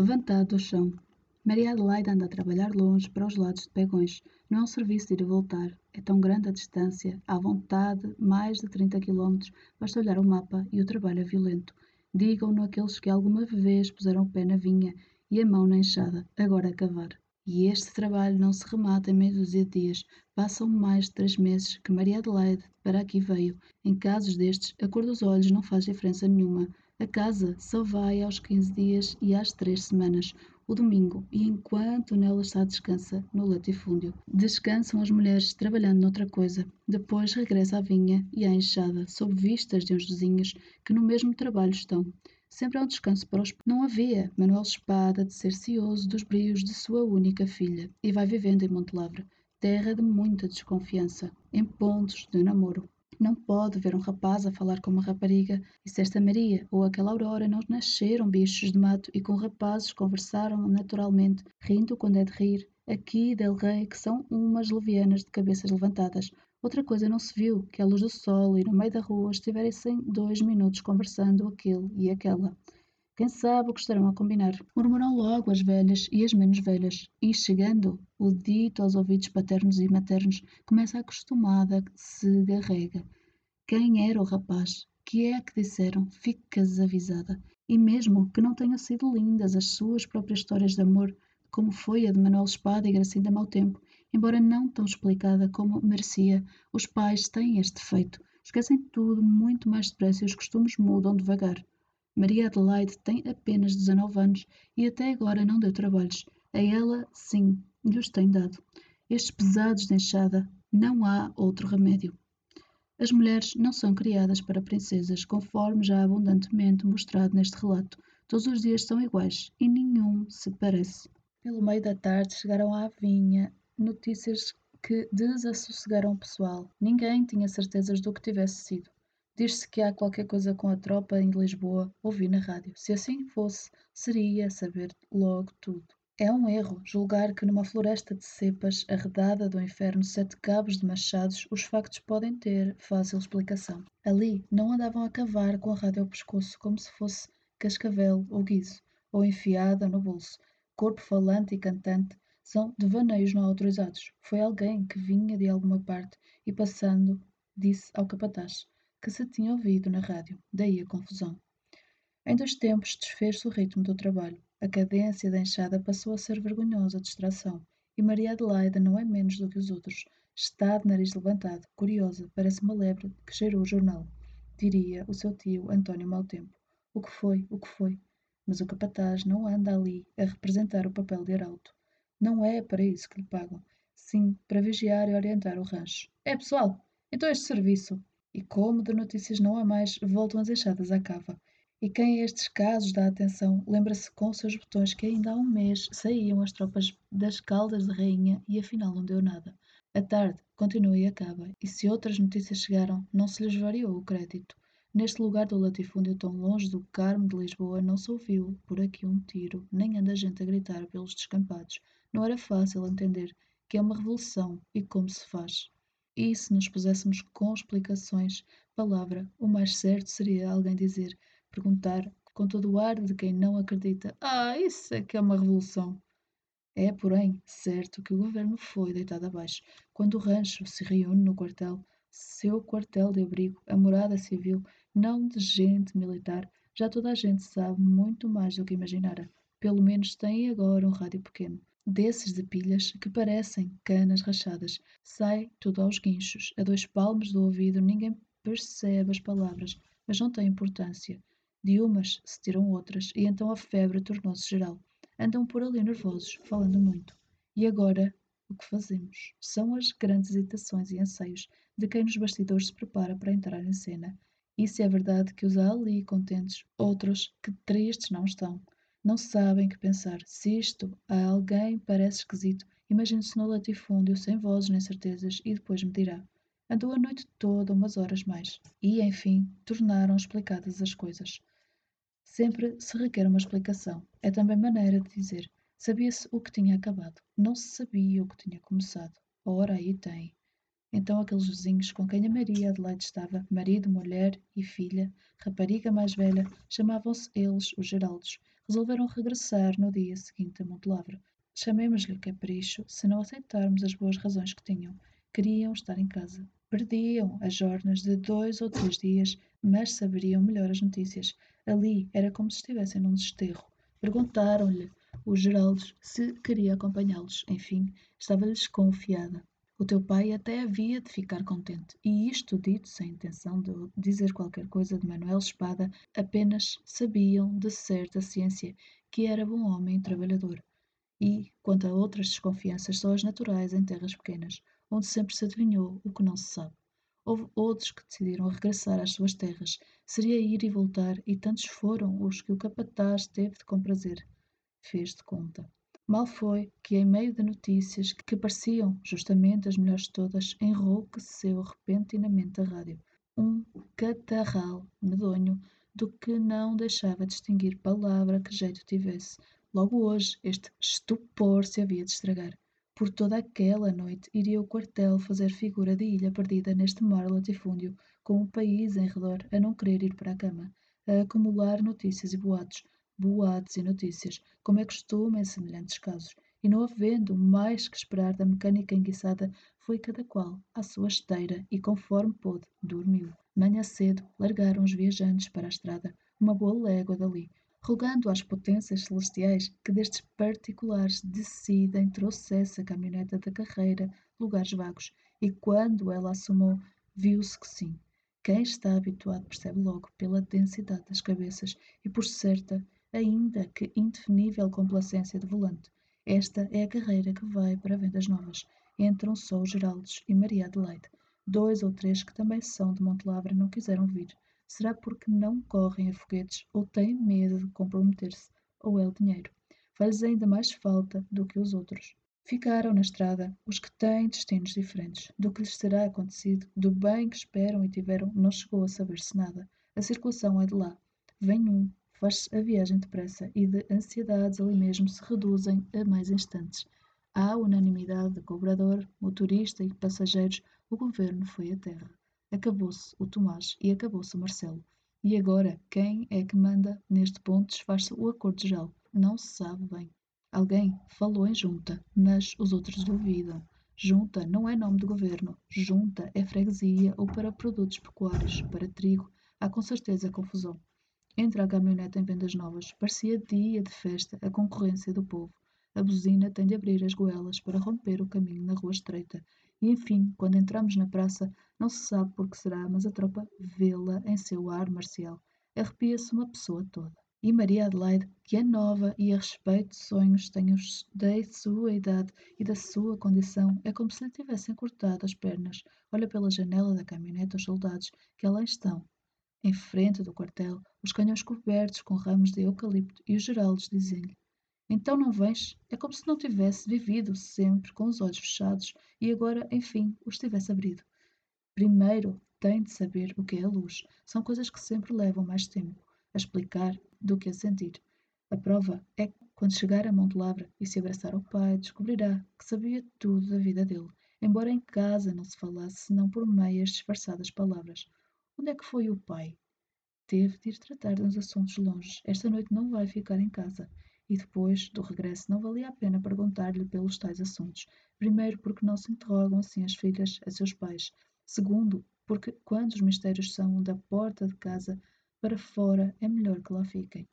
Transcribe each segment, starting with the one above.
levantado do chão. Maria Adelaide anda a trabalhar longe para os lados de Pegões. Não é um serviço de ir e voltar. É tão grande a distância, à vontade, mais de 30 quilómetros. Basta olhar o mapa e o trabalho é violento. Digam-no aqueles que alguma vez puseram o pé na vinha e a mão na enxada, agora a cavar. E este trabalho não se remata em meia dúzia de dias. Passam mais de três meses que Maria Adelaide para aqui veio. Em casos destes, a cor dos olhos não faz diferença nenhuma. A casa só vai aos 15 dias e às três semanas, o domingo, e enquanto nela está descansa no latifúndio. Descansam as mulheres trabalhando noutra coisa. Depois regressa à vinha e à enxada, sob vistas de uns vizinhos que no mesmo trabalho estão. Sempre há um descanso para os. Não havia Manuel Espada de ser cioso dos brios de sua única filha, e vai vivendo em Montelavra, terra de muita desconfiança, em pontos de namoro. Não pode ver um rapaz a falar com uma rapariga, e se esta Maria ou aquela Aurora não nasceram bichos de mato e com rapazes conversaram naturalmente, rindo quando é de rir, aqui del rei que são umas levianas de cabeças levantadas, Outra coisa não se viu, que à luz do sol e no meio da rua estivessem dois minutos conversando aquele e aquela. Quem sabe o que estarão a combinar? Murmuram logo as velhas e as menos velhas, e chegando o dito aos ouvidos paternos e maternos, começa a acostumada se garrega. Quem era o rapaz? Que é que disseram? Ficas avisada. E mesmo que não tenham sido lindas as suas próprias histórias de amor, como foi a de Manuel Espada e Gracinda Mau Tempo, Embora não tão explicada como merecia, os pais têm este defeito. Esquecem tudo muito mais depressa e os costumes mudam devagar. Maria Adelaide tem apenas 19 anos e até agora não deu trabalhos. A ela, sim, lhes tem dado. Estes pesados de enxada, não há outro remédio. As mulheres não são criadas para princesas, conforme já abundantemente mostrado neste relato. Todos os dias são iguais e nenhum se parece. Pelo meio da tarde chegaram à vinha notícias que desassossegaram o pessoal. Ninguém tinha certezas do que tivesse sido. Diz-se que há qualquer coisa com a tropa em Lisboa, ouvi na rádio. Se assim fosse, seria saber logo tudo. É um erro julgar que numa floresta de cepas arredada do inferno sete cabos de machados os factos podem ter fácil explicação. Ali não andavam a cavar com a rádio ao pescoço como se fosse cascavel ou guiso, ou enfiada no bolso. Corpo falante e cantante são devaneios não autorizados. Foi alguém que vinha de alguma parte e, passando, disse ao capataz que se tinha ouvido na rádio. Daí a confusão. Em dois tempos desfez-se o ritmo do trabalho. A cadência da enxada passou a ser vergonhosa distração. E Maria Adelaida não é menos do que os outros. Está de nariz levantado, curiosa, parece uma lebre que cheirou o jornal. Diria o seu tio António Maltempo. O que foi? O que foi? Mas o capataz não anda ali a representar o papel de arauto. Não é para isso que lhe pagam. Sim, para vigiar e orientar o rancho. É, pessoal, então este serviço. E como de notícias não há mais, voltam as enxadas à cava. E quem a estes casos dá atenção, lembra-se com os seus botões que ainda há um mês saíam as tropas das caldas de rainha e afinal não deu nada. A tarde continua e acaba, e se outras notícias chegaram, não se lhes variou o crédito. Neste lugar do latifúndio tão longe do Carmo de Lisboa não se ouviu por aqui um tiro, nem anda gente a gritar pelos descampados. Não era fácil entender que é uma revolução e como se faz. E se nos puséssemos com explicações, palavra, o mais certo seria alguém dizer, perguntar, com todo o ar de quem não acredita: Ah, isso é que é uma revolução. É, porém, certo que o governo foi deitado abaixo quando o rancho se reúne no quartel, seu quartel de abrigo, a morada civil, não de gente militar. Já toda a gente sabe muito mais do que imaginara. Pelo menos tem agora um rádio pequeno desses de pilhas que parecem canas rachadas. Sai tudo aos guinchos, a dois palmos do ouvido, ninguém percebe as palavras, mas não tem importância. De umas se tiram outras, e então a febre tornou-se geral. Andam por ali nervosos, falando muito. E agora, o que fazemos? São as grandes hesitações e anseios de quem nos bastidores se prepara para entrar em cena. Isso é verdade que os há ali contentes, outros que tristes não estão. Não sabem que pensar. Se isto a alguém parece esquisito, imagine-se no latifúndio, sem vozes nem certezas, e depois me dirá. Andou a noite toda, umas horas mais. E, enfim, tornaram explicadas as coisas. Sempre se requer uma explicação. É também maneira de dizer. Sabia-se o que tinha acabado. Não se sabia o que tinha começado. Ora, aí tem. Então aqueles vizinhos com quem a Maria Adelaide estava, marido, mulher e filha, rapariga mais velha, chamavam-se eles os Geraldos, resolveram regressar no dia seguinte a Montelavre. Chamemos-lhe capricho se não aceitarmos as boas razões que tinham. Queriam estar em casa. Perdiam as jornas de dois ou três dias, mas saberiam melhor as notícias. Ali era como se estivessem num desterro. Perguntaram-lhe os Geraldos se queria acompanhá-los. Enfim, estava-lhes confiada. O teu pai até havia de ficar contente. E isto dito sem intenção de dizer qualquer coisa de Manuel Espada, apenas sabiam de certa ciência que era bom homem trabalhador. E, quanto a outras desconfianças, só as naturais em terras pequenas, onde sempre se adivinhou o que não se sabe. Houve outros que decidiram regressar às suas terras. Seria ir e voltar, e tantos foram os que o capataz teve de comprazer. Fez de conta. Mal foi que, em meio de notícias que pareciam justamente as melhores de todas, enrouqueceu repentinamente a rádio. Um catarral medonho do que não deixava distinguir palavra que jeito tivesse. Logo hoje, este estupor se havia de estragar. Por toda aquela noite iria o quartel fazer figura de ilha perdida neste mar latifúndio, com o país em redor a não querer ir para a cama, a acumular notícias e boatos, boatos e notícias, como é costume em semelhantes casos, e não havendo mais que esperar da mecânica enguiçada, foi cada qual à sua esteira e, conforme pôde, dormiu. Manhã cedo, largaram os viajantes para a estrada, uma boa légua dali, rogando às potências celestiais que destes particulares decidem trouxesse a caminhoneta da carreira lugares vagos, e quando ela assomou, viu-se que sim. Quem está habituado percebe logo pela densidade das cabeças e por certa ainda que indefinível complacência de volante. Esta é a carreira que vai para Vendas Novas. Entram só os Geraldos e Maria Adelaide. Dois ou três que também são de Montelavra não quiseram vir. Será porque não correm a foguetes ou têm medo de comprometer-se, ou é o dinheiro. Faz ainda mais falta do que os outros. Ficaram na estrada os que têm destinos diferentes. Do que lhes terá acontecido, do bem que esperam e tiveram, não chegou a saber-se nada. A circulação é de lá. Vem um, faz a viagem depressa e de ansiedades ali mesmo se reduzem a mais instantes. Há unanimidade de cobrador, motorista e passageiros, o governo foi a terra. Acabou-se o Tomás e acabou-se o Marcelo. E agora, quem é que manda? Neste ponto desfaz-se o acordo geral. Não se sabe bem. Alguém falou em junta, mas os outros duvidam. Junta não é nome de governo. Junta é freguesia ou para produtos pecuários, para trigo. Há com certeza confusão. Entra a caminhonete em vendas novas. Parecia dia de festa, a concorrência do povo. A buzina tem de abrir as goelas para romper o caminho na rua estreita. E enfim, quando entramos na praça, não se sabe por que será, mas a tropa vê-la em seu ar marcial. Arrepia-se uma pessoa toda. E Maria Adelaide, que é nova e a respeito de sonhos tem os da sua idade e da sua condição, é como se lhe tivessem cortado as pernas. Olha pela janela da caminhonete os soldados que lá estão, em frente do quartel, os canhões cobertos com ramos de eucalipto e os geraldos dizem-lhe: Então não vens? É como se não tivesse vivido sempre com os olhos fechados e agora, enfim, os tivesse abrido. Primeiro tem de saber o que é a luz. São coisas que sempre levam mais tempo a explicar do que a sentir. A prova é que, quando chegar a Monte Lavra e se abraçar ao pai, descobrirá que sabia tudo da vida dele, embora em casa não se falasse senão por meias disfarçadas palavras. Onde é que foi o pai? Teve de ir tratar de uns assuntos longe. Esta noite não vai ficar em casa. E depois, do regresso, não valia a pena perguntar-lhe pelos tais assuntos. Primeiro, porque não se interrogam assim as filhas a seus pais. Segundo, porque quando os mistérios são da porta de casa para fora, é melhor que lá fiquem.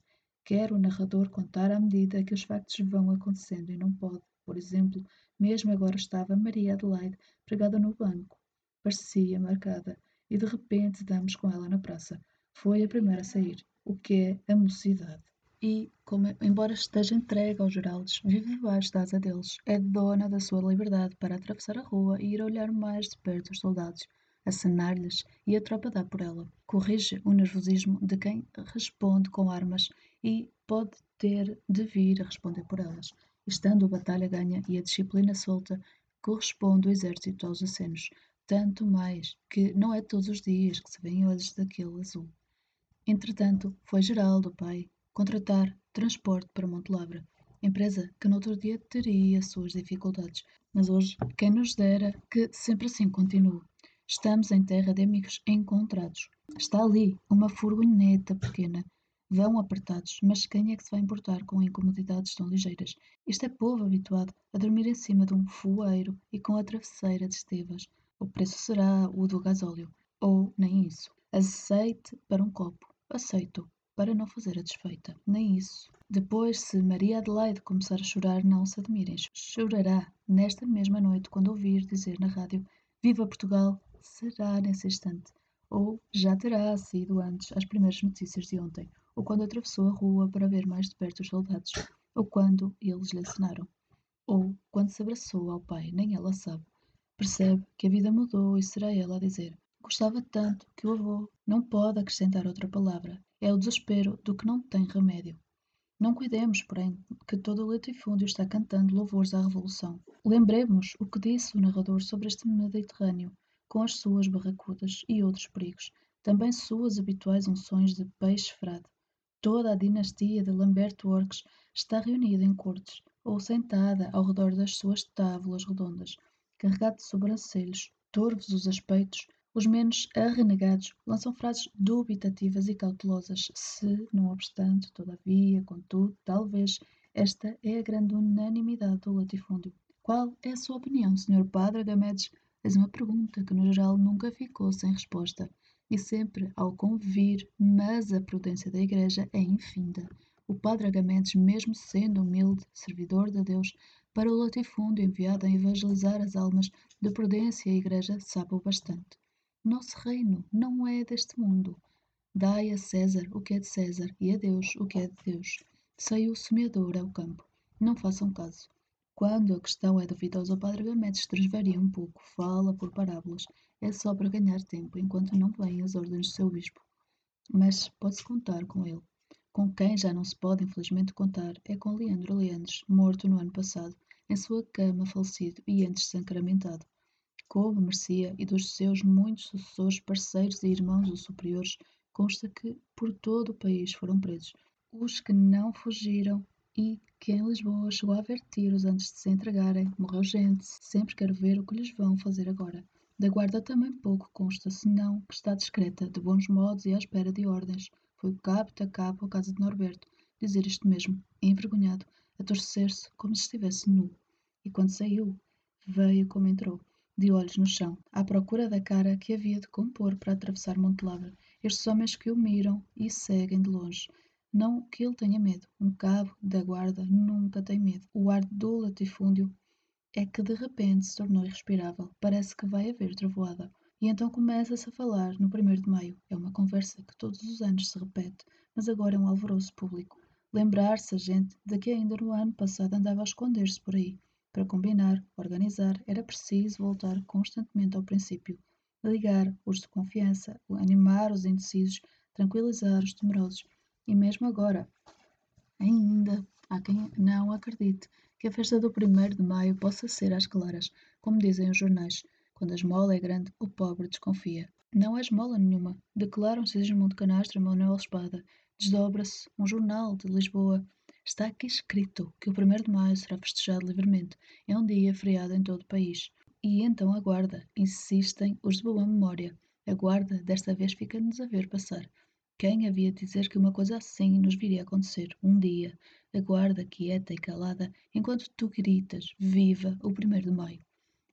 Quer o narrador contar à medida que os factos vão acontecendo e não pode. Por exemplo, mesmo agora estava Maria Adelaide pregada no banco. Parecia marcada e de repente damos com ela na praça. Foi a primeira a sair, o que é a mocidade. E, como, embora esteja entregue aos Geraldes, vive debaixo da asa deles, é dona da sua liberdade para atravessar a rua e ir olhar mais de perto os soldados, acenar-lhes e a tropa dá por ela. Corrige o nervosismo de quem responde com armas e pode ter de vir a responder por elas. Estando a batalha ganha e a disciplina solta, corresponde o exército aos acenos, tanto mais que não é todos os dias que se vêem olhos daquele azul. Entretanto, foi Geraldo, pai, contratar transporte para Montelavra, empresa que no outro dia teria suas dificuldades, mas hoje quem nos dera que sempre assim continue. Estamos em terra de amigos encontrados. Está ali uma furgoneta pequena, Vão apertados, mas quem é que se vai importar com incomodidades tão ligeiras? Isto é povo habituado a dormir em cima de um fueiro e com a travesseira de estevas. O preço será o do gasóleo. Ou nem isso. Aceite para um copo. Aceito, para não fazer a desfeita. Nem isso. Depois, se Maria Adelaide começar a chorar, não se admirem. Chorará nesta mesma noite quando ouvir dizer na rádio Viva Portugal! Será nesse instante. Ou já terá sido antes as primeiras notícias de ontem ou quando atravessou a rua para ver mais de perto os soldados, ou quando eles lhe assinaram, ou quando se abraçou ao pai, nem ela sabe. Percebe que a vida mudou e será ela a dizer: Gostava tanto que o avô não pode acrescentar outra palavra. É o desespero do que não tem remédio. Não cuidemos, porém, que todo o latifúndio está cantando louvores à Revolução. Lembremos o que disse o narrador sobre este Mediterrâneo, com as suas barracudas e outros perigos, também suas habituais unções de peixe frade. Toda a dinastia de Lamberto Orques está reunida em cortes, ou sentada ao redor das suas tábuas redondas, carregado de sobrancelhos, torvos os aspeitos, os menos arrenegados lançam frases dubitativas e cautelosas, se, não obstante, todavia, contudo, talvez, esta é a grande unanimidade do latifúndio. Qual é a sua opinião, Sr. Padre Agamedes? Eis uma pergunta que, no geral, nunca ficou sem resposta e sempre ao convir, mas a prudência da Igreja é infinda. O padre Agamedes, mesmo sendo humilde, servidor de Deus, para o latifúndio enviado a evangelizar as almas de prudência, a Igreja sabe-o bastante. Nosso reino não é deste mundo. Dai a César o que é de César e a Deus o que é de Deus. Saiu o semeador ao campo. Não façam caso. Quando a questão é duvidosa, o padre Gamedes transvaria um pouco, fala por parábolas, é só para ganhar tempo enquanto não vêm as ordens do seu bispo. Mas pode-se contar com ele. Com quem já não se pode, infelizmente, contar é com Leandro Leandres, morto no ano passado, em sua cama falecido e antes sacramentado. Como merecia, e dos seus muitos sucessores, parceiros e irmãos ou superiores, consta que por todo o país foram presos. Os que não fugiram e que em Lisboa chegou a haver tiros antes de se entregarem, morreu gente, sempre quero ver o que lhes vão fazer agora. Da guarda também pouco consta, senão que está discreta, de bons modos e à espera de ordens. Foi o cabo da cabo à casa de Norberto, dizer isto mesmo, envergonhado, a torcer-se como se estivesse nu. E quando saiu, veio como entrou, de olhos no chão, à procura da cara que havia de compor para atravessar Monte Lavra. Estes homens que o miram e seguem de longe. Não que ele tenha medo. Um cabo da guarda nunca tem medo. O ar do latifúndio é que de repente se tornou irrespirável. Parece que vai haver trovoada. E então começa-se a falar no 1 de maio. É uma conversa que todos os anos se repete, mas agora é um alvoroço público. Lembrar-se gente de que ainda no ano passado andava a esconder-se por aí. Para combinar, organizar, era preciso voltar constantemente ao princípio. Ligar os de confiança, animar os indecisos, tranquilizar os temerosos. E mesmo agora, ainda há quem não acredite que a festa do 1 de maio possa ser às claras, como dizem os jornais. Quando a esmola é grande, o pobre desconfia. Não há esmola nenhuma, declara um Sigismundo Canastra Manuel Espada. Desdobra-se um jornal de Lisboa. Está aqui escrito que o 1 de maio será festejado livremente. É um dia feriado em todo o país. E então aguarda, insistem os de boa memória. Aguarda, desta vez fica-nos a ver passar. Quem havia de dizer que uma coisa assim nos viria a acontecer um dia? Aguarda quieta e calada enquanto tu gritas viva o primeiro de maio.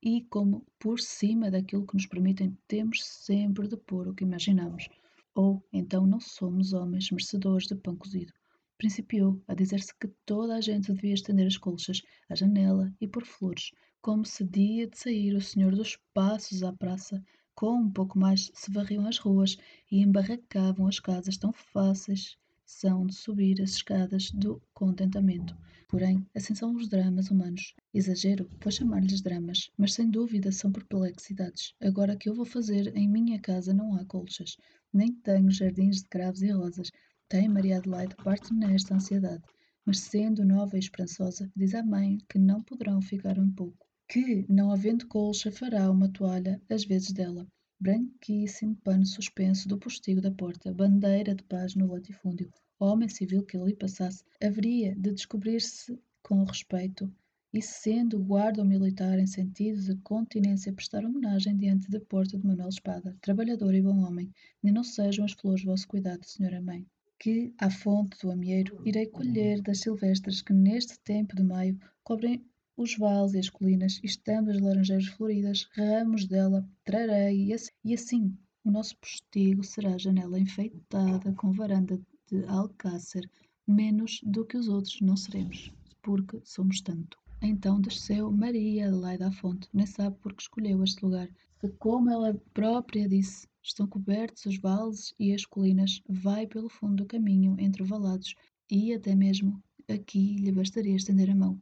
E como por cima daquilo que nos permitem temos sempre de pôr o que imaginamos. Ou então não somos homens merecedores de pão cozido. Principiou a dizer-se que toda a gente devia estender as colchas à janela e pôr flores, como se dia de sair o senhor dos passos à praça, com um pouco mais se varriam as ruas e embarracavam as casas tão fáceis são de subir as escadas do contentamento. Porém, assim são os dramas humanos. Exagero, pois chamar-lhes dramas, mas sem dúvida são perplexidades. Agora que eu vou fazer, em minha casa não há colchas, nem tenho jardins de cravos e rosas. Tem Maria Adelaide parte nesta ansiedade. Mas sendo nova e esperançosa, diz à mãe que não poderão ficar um pouco. Que, não havendo colcha, fará uma toalha, às vezes dela branquíssimo pano suspenso do postigo da porta, bandeira de paz no latifúndio. O homem civil que ali passasse haveria de descobrir-se com respeito e, sendo guarda militar em sentido de continência, prestar homenagem diante da porta de Manuel Espada, trabalhador e bom homem, nem não sejam as flores vosso cuidado, senhora mãe. que, à fonte do amieiro, irei colher das silvestres que neste tempo de maio cobrem os vales e as colinas, estando as laranjeiras floridas, ramos dela trarei, e assim, e assim o nosso postigo será janela enfeitada com varanda de alcácer, menos do que os outros não seremos, porque somos tanto. Então desceu Maria Adelaide à fonte, nem sabe porque escolheu este lugar, que como ela própria disse, Estão cobertos os vales e as colinas, vai pelo fundo do caminho entre valados, e até mesmo aqui lhe bastaria estender a mão.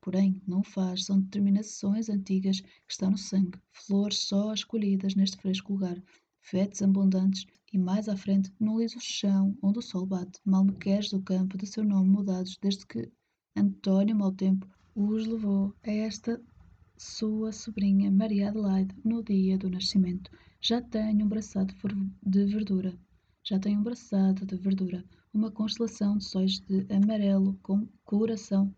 Porém, não faz, são determinações antigas que estão no sangue, flores só escolhidas neste fresco lugar, fetos abundantes, e mais à frente, no liso chão onde o sol bate, malmequeres do campo de seu nome mudados desde que António Mau Tempo os levou a esta sua sobrinha Maria Adelaide no dia do nascimento. Já tenho um braçado de verdura. Já tenho um braçado de verdura. Uma constelação de sóis de amarelo com coração.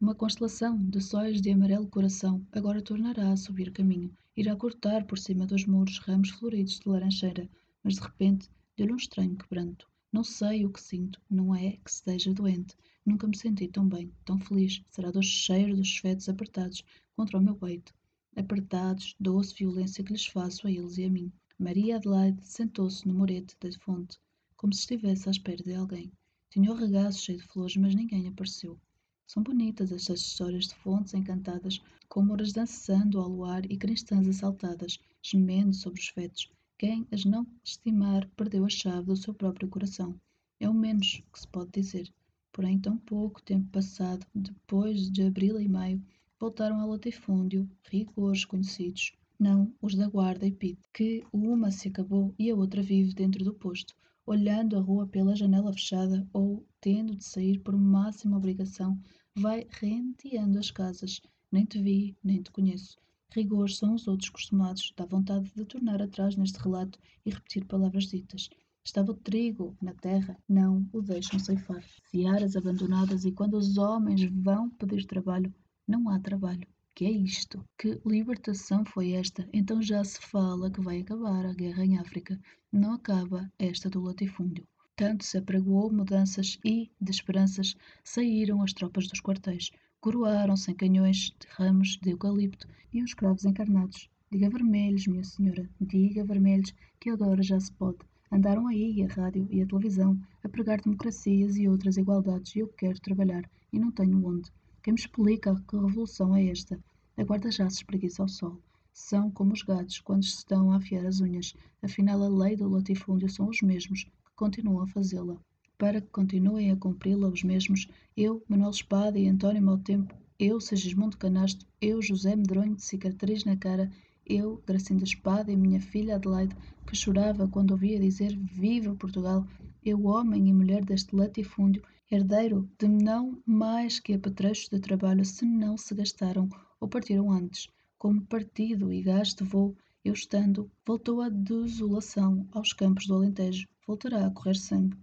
Uma constelação de sóis de amarelo coração agora tornará a subir caminho. Irá cortar por cima dos muros ramos floridos de laranjeira, mas de repente deu-lhe um estranho quebranto. Não sei o que sinto, não é que esteja doente. Nunca me senti tão bem, tão feliz. Será do cheiro dos fetos apertados contra o meu peito apertados, doce violência que lhes faço a eles e a mim. Maria Adelaide sentou-se no murete da fonte, como se estivesse à espera de alguém. Tinha o regaço cheio de flores, mas ninguém apareceu. São bonitas estas histórias de fontes encantadas, com mouras dançando ao luar e cristãs assaltadas, gemendo sobre os fetos. Quem as não estimar perdeu a chave do seu próprio coração. É o menos que se pode dizer. Porém, tão pouco tempo passado, depois de abril e maio, voltaram ao latifúndio rigores conhecidos, não os da guarda e pit, que uma se acabou e a outra vive dentro do posto, olhando a rua pela janela fechada ou, tendo de sair por máxima obrigação, vai renteando as casas. Nem te vi, nem te conheço. Rigores são os outros costumados, dá vontade de tornar atrás neste relato e repetir palavras ditas. Estava o trigo na terra, não o deixam ceifar. Searas abandonadas e quando os homens vão pedir trabalho, não há trabalho. Que é isto? Que libertação foi esta? Então já se fala que vai acabar a guerra em África. Não acaba esta do latifúndio. Tanto se apregoou mudanças e, de esperanças, saíram as tropas dos quartéis. Coroaram-se em canhões de ramos de eucalipto e os cravos encarnados. Diga vermelhos, minha senhora, diga vermelhos, que agora já se pode. Andaram aí a rádio e a televisão a pregar democracias e outras igualdades e eu quero trabalhar e não tenho onde. Quem me explica que revolução é esta? A guarda já se espreguiça ao sol. São como os gatos quando se estão a afiar as unhas. Afinal, a lei do latifúndio são os mesmos que continuam a fazê-la. Para que continuem a cumpri-la os mesmos, eu, Manuel Espada e António Maltempo, eu, Segismundo Canasto, eu, José Medronho de cicatriz na cara, eu, Gracinda Espada e minha filha Adelaide, que chorava quando ouvia dizer Viva Portugal, eu, homem e mulher deste latifúndio, herdeiro de não mais que apetrechos de trabalho se não se gastaram ou partiram antes, como partido e gasto vou, eu estando, voltou a desolação aos campos do Alentejo, voltará a correr sangue.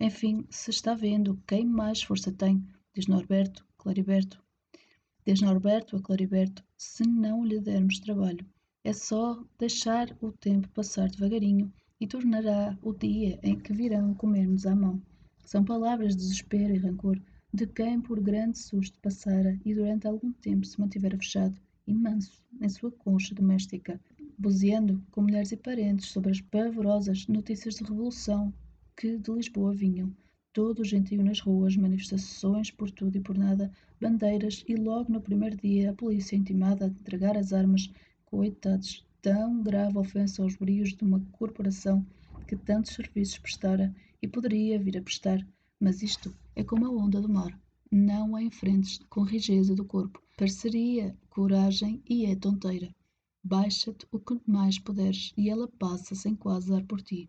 Enfim, se está vendo quem mais força tem, diz Norberto, Clariberto. Diz Norberto a Clariberto, se não lhe dermos trabalho. É só deixar o tempo passar devagarinho e tornará o dia em que virão comer-nos à mão. São palavras de desespero e rancor de quem por grande susto passara e durante algum tempo se mantivera fechado e manso em sua concha doméstica, buzeando com mulheres e parentes sobre as pavorosas notícias de revolução que de Lisboa vinham. Todo o gentio nas ruas, manifestações por tudo e por nada, bandeiras e logo no primeiro dia a polícia intimada a entregar as armas, coitados, tão grave ofensa aos brios de uma corporação que tantos serviços prestara e poderia vir a prestar, mas isto é como a onda do mar. Não a enfrentes com rigidez do corpo. Pareceria coragem e é tonteira. Baixa-te o que mais puderes e ela passa sem quase dar por ti.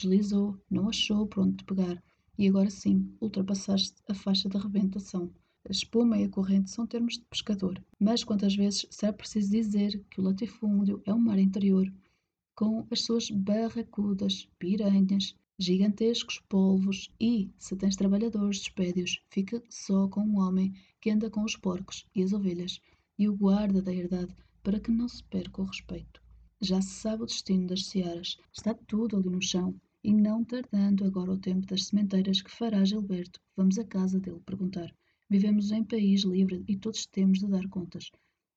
Deslizou, não achou por onde pegar e agora sim ultrapassaste a faixa de arrebentação. A espuma e a corrente são termos de pescador, mas quantas vezes será preciso dizer que o latifúndio é um mar interior, com as suas barracudas, piranhas, gigantescos polvos e, se tens trabalhadores despédios, fica só com um homem que anda com os porcos e as ovelhas e o guarda da herdade para que não se perca o respeito. Já se sabe o destino das searas, está tudo ali no chão E não tardando agora o tempo das sementeiras que fará Gilberto, vamos à casa dele perguntar. Vivemos em país livre e todos temos de dar contas.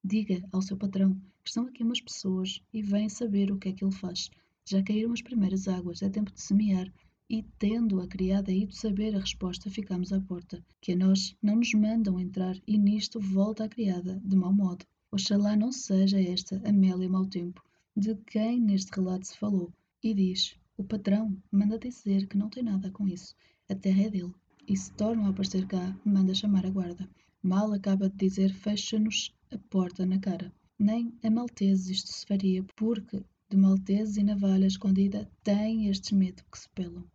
Diga ao seu patrão que estão aqui umas pessoas e vêm saber o que é que ele faz. Já caíram as primeiras águas, é tempo de semear. E, tendo a criada ido saber a resposta, ficamos à porta, que a nós não nos mandam entrar, e nisto volta a criada, de mau modo. Oxalá não seja esta Amélia mau tempo, de quem neste relato se falou, e diz: O patrão manda dizer que não tem nada com isso, a terra é dele e se tornam a aparecer cá, manda chamar a guarda. Mal acaba de dizer, fecha-nos a porta na cara. Nem a malteses isto se faria, porque de malteses e navalha escondida têm este medo que se pelam.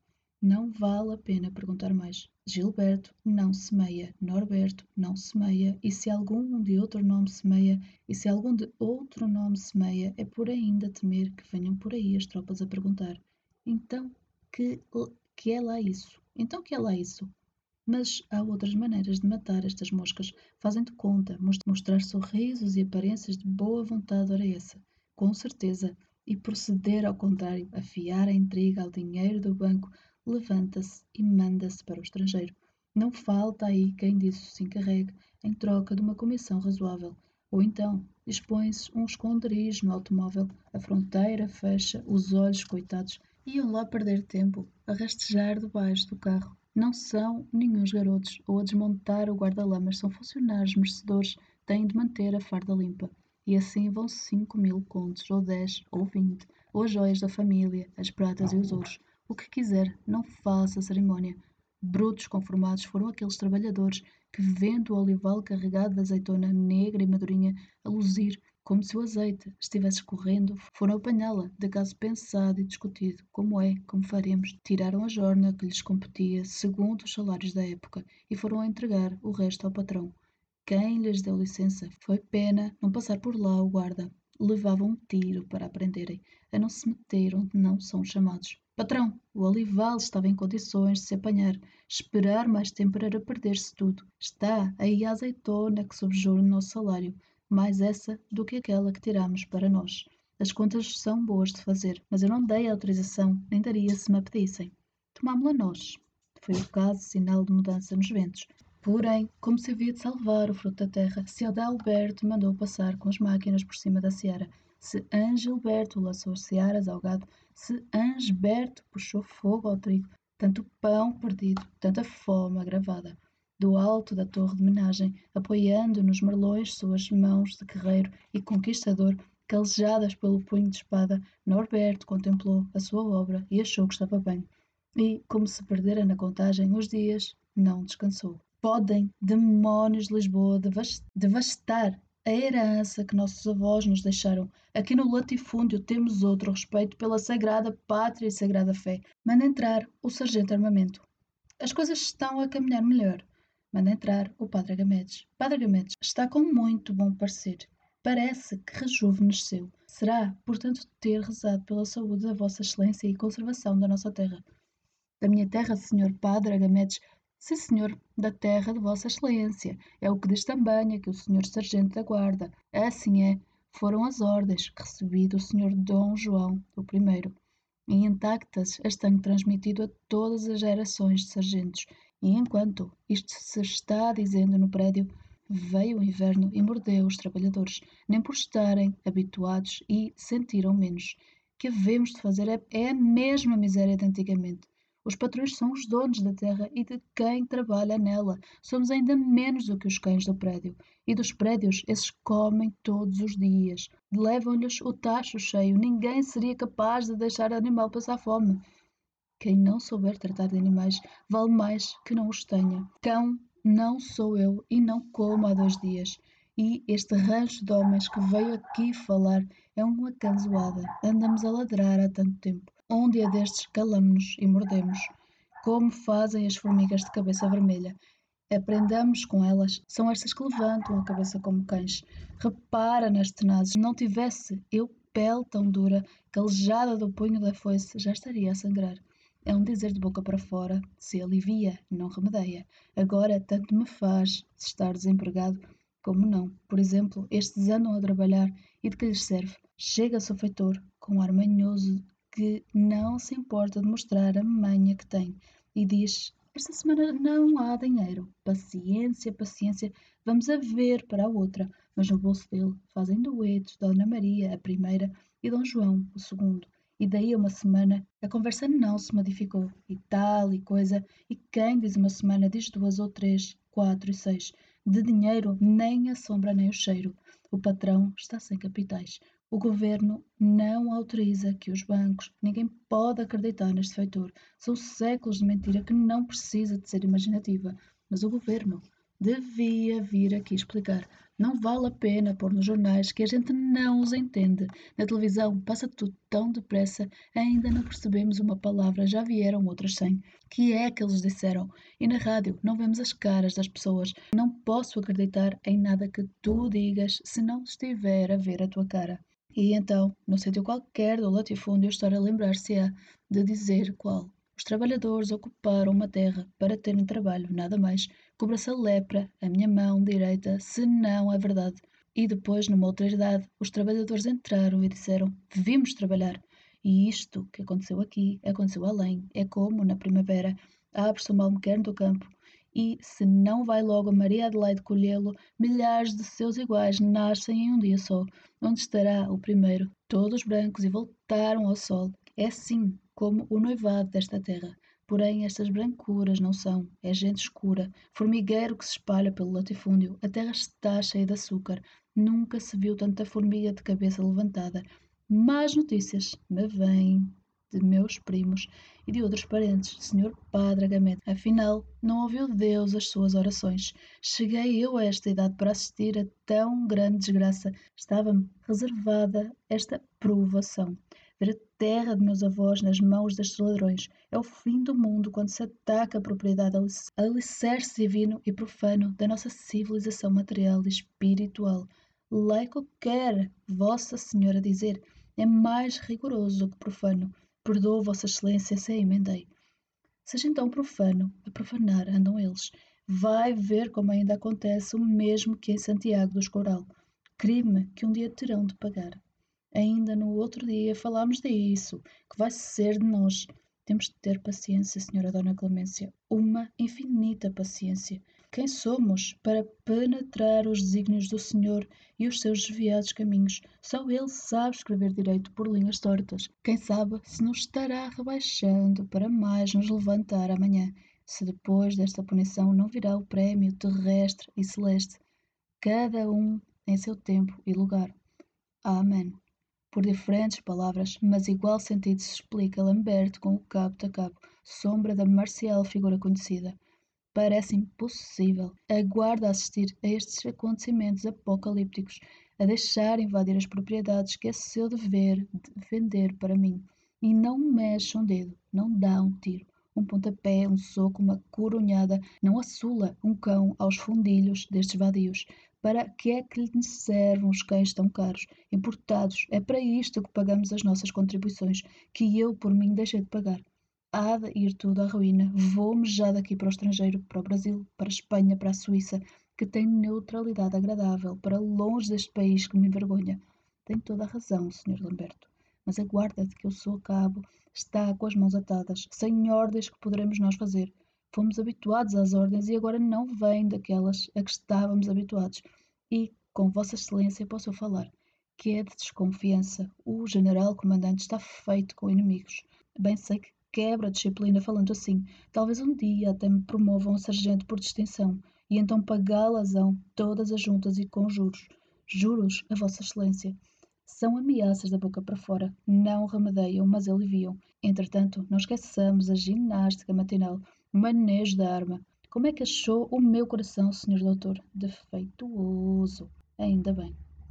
Não vale a pena perguntar mais. Gilberto não semeia, Norberto não semeia, e se algum de outro nome semeia, e se algum de outro nome semeia, é por ainda temer que venham por aí as tropas a perguntar. Então, que, que é lá isso? Então que é lá isso? Mas há outras maneiras de matar estas moscas. Fazem de conta, mostrar sorrisos e aparências de boa vontade, ora essa, com certeza, e proceder ao contrário, afiar a intriga ao dinheiro do banco, levanta-se e manda-se para o estrangeiro. Não falta aí quem disso se encarregue, em troca de uma comissão razoável. Ou então, dispõe-se um esconderijo no automóvel, a fronteira fecha, os olhos, coitados, iam lá perder tempo, a rastejar debaixo do carro. Não são nenhuns garotos ou a desmontar o guarda-lamas, são funcionários merecedores, têm de manter a farda limpa. E assim vão cinco mil contos, ou dez, ou vinte, ou as joias da família, as pratas e os ouros. O que quiser, não faça cerimônia. Brutos conformados foram aqueles trabalhadores que, vendo o olival carregado de azeitona negra e madurinha a luzir como se o azeite estivesse escorrendo, foram apanhá-la, de caso pensado e discutido, como é, como faremos. Tiraram a jorna que lhes competia, segundo os salários da época, e foram entregar o resto ao patrão. Quem lhes deu licença? Foi pena não passar por lá o guarda. Levavam um tiro para aprenderem, a não se meter onde não são chamados. Patrão, o olival estava em condições de se apanhar. Esperar mais tempo era perder-se tudo. Está aí a azeitona que subjura o nosso salário mais essa do que aquela que tiramos para nós. As contas são boas de fazer, mas eu não dei autorização, nem daria se me pedissem. Tomámo-la nós. Foi o caso sinal de mudança nos ventos. Porém, como se havia de salvar o fruto da terra, se Adalberto mandou passar com as máquinas por cima da seara, se Angilberto laçou as searas ao gado, se Ansberto puxou fogo ao trigo, tanto pão perdido, tanta fome agravada do alto da torre de menagem, apoiando nos merlões suas mãos de guerreiro e conquistador, calejadas pelo punho de espada, Norberto contemplou a sua obra e achou que estava bem. E, como se perdera na contagem os dias, não descansou. Podem, demónios de Lisboa, devastar a herança que nossos avós nos deixaram. Aqui no latifúndio temos outro respeito pela sagrada pátria e sagrada fé. Manda entrar o sargento armamento. As coisas estão a caminhar melhor. Manda entrar o Padre Agamedes. Padre Agamedes está com muito bom parecer. Parece que rejuvenesceu. Será, portanto, ter rezado pela saúde da Vossa Excelência e conservação da nossa terra. Da minha terra, Senhor Padre Agamedes, Sim, senhor, da terra de Vossa Excelência. É o que diz também aqui o senhor Sargento da Guarda. Assim é, foram as ordens que recebi do senhor Dom João I. E intactas as tenho transmitido a todas as gerações de sargentos e enquanto isto se está dizendo no prédio, veio o inverno e mordeu os trabalhadores, nem por estarem habituados e sentiram menos. Que havemos de fazer é, é a mesma miséria de antigamente. Os patrões são os donos da terra e de quem trabalha nela. Somos ainda menos do que os cães do prédio. E dos prédios, esses comem todos os dias. Levam-lhes o tacho cheio. Ninguém seria capaz de deixar o animal passar fome. Quem não souber tratar de animais vale mais que não os tenha. Cão não sou eu e não como há dois dias. E este rancho de homens que veio aqui falar é uma canzoada. Andamos a ladrar há tanto tempo. Um dia destes calamos-nos e mordemos, como fazem as formigas de cabeça vermelha. Aprendamos com elas. São estas que levantam a cabeça como cães. Repara nas tenazes. Não tivesse eu pele tão dura, calejada do punho da foice, já estaria a sangrar. É um dizer de boca para fora, se alivia, não remedeia. Agora tanto me faz estar desempregado como não. Por exemplo, estes andam a trabalhar e de que lhes serve? Chega-se o feitor, com um ar manhoso que não se importa de mostrar a manha que tem e diz: Esta semana não há dinheiro. Paciência, paciência, vamos a ver para a outra. Mas no bolso dele fazem duetos Dona Maria, a primeira, e Dom João, o segundo. E daí a uma semana a conversa não se modificou, e tal e coisa, e quem diz uma semana diz duas ou três, quatro e seis. De dinheiro nem a sombra nem o cheiro. O patrão está sem capitais. O governo não autoriza que os bancos, ninguém pode acreditar neste feitor. São séculos de mentira que não precisa de ser imaginativa. Mas o governo devia vir aqui explicar. Não vale a pena pôr nos jornais que a gente não os entende. Na televisão passa tudo tão depressa, ainda não percebemos uma palavra, já vieram outras cem. Que é que eles disseram? E na rádio não vemos as caras das pessoas. Não posso acreditar em nada que tu digas se não estiver a ver a tua cara. E então, no sítio qualquer do latifúndio, estar a lembrar-se-á de dizer qual. Os trabalhadores ocuparam uma terra para terem trabalho, nada mais. Cobra-se a lepra, a minha mão direita, se não é verdade. E depois, numa outra idade, os trabalhadores entraram e disseram: Vimos trabalhar. E isto que aconteceu aqui, aconteceu além. É como, na primavera, abre-se o malmequer do campo e, se não vai logo a Maria Adelaide colhê-lo, milhares de seus iguais nascem em um dia só. Onde estará o primeiro? Todos brancos e voltaram ao sol. É assim como o noivado desta terra. Porém, estas brancuras não são. É gente escura, formigueiro que se espalha pelo latifúndio. A terra está cheia de açúcar. Nunca se viu tanta formiga de cabeça levantada. Más notícias me vêm de meus primos e de outros parentes, Senhor Padre Agamemnon. Afinal, não ouviu Deus as suas orações. Cheguei eu a esta idade para assistir a tão grande desgraça. Estava-me reservada esta provação. Ver a terra de meus avós nas mãos destes ladrões. É o fim do mundo quando se ataca a propriedade alicerce divino e profano da nossa civilização material e espiritual. Laico quer Vossa Senhora dizer, é mais rigoroso que profano. Perdoa Vossa Excelência se a emendei. Seja então profano, a profanar andam eles. Vai ver como ainda acontece o mesmo que em Santiago do Escoral. Crime que um dia terão de pagar. Ainda no outro dia falámos disso, que vai ser de nós. Temos de ter paciência, Senhora Dona Clemência, uma infinita paciência. Quem somos para penetrar os desígnios do Senhor e os seus desviados caminhos? Só Ele sabe escrever direito por linhas tortas. Quem sabe se nos estará rebaixando para mais nos levantar amanhã, se depois desta punição não virá o prémio terrestre e celeste, cada um em seu tempo e lugar. Amém. Por diferentes palavras, mas igual sentido se explica Lamberto com o cabo a cabo, sombra da marcial figura conhecida. Parece impossível. Aguarda assistir a estes acontecimentos apocalípticos, a deixar invadir as propriedades que é seu dever defender para mim. E não mexe um dedo, não dá um tiro, um pontapé, um soco, uma corunhada, não assula um cão aos fundilhos destes vadios. Para que é que lhe servem os cães tão caros, importados? É para isto que pagamos as nossas contribuições, que eu por mim deixei de pagar há de ir tudo à ruína. Vou-me já daqui para o estrangeiro, para o Brasil, para a Espanha, para a Suíça, que tem neutralidade agradável, para longe deste país que me envergonha. Tem toda a razão, Sr. Lamberto. Mas aguarda-te que eu sou cabo, está com as mãos atadas, sem ordens que poderemos nós fazer. Fomos habituados às ordens e agora não vêm daquelas a que estávamos habituados. E, com Vossa Excelência, posso falar, que é de desconfiança. O general comandante está feito com inimigos. Bem sei que quebra a disciplina falando assim. Talvez um dia até me promovam a sargento por distinção, e então pagá-las-ão todas as juntas e com juros. Juros, a Vossa Excelência. São ameaças da boca para fora, não remedeiam, mas aliviam. Entretanto, não esqueçamos a ginástica matinal, manejo da arma. Como é que achou o meu coração, Sr. Doutor? Defeituoso. Ainda bem.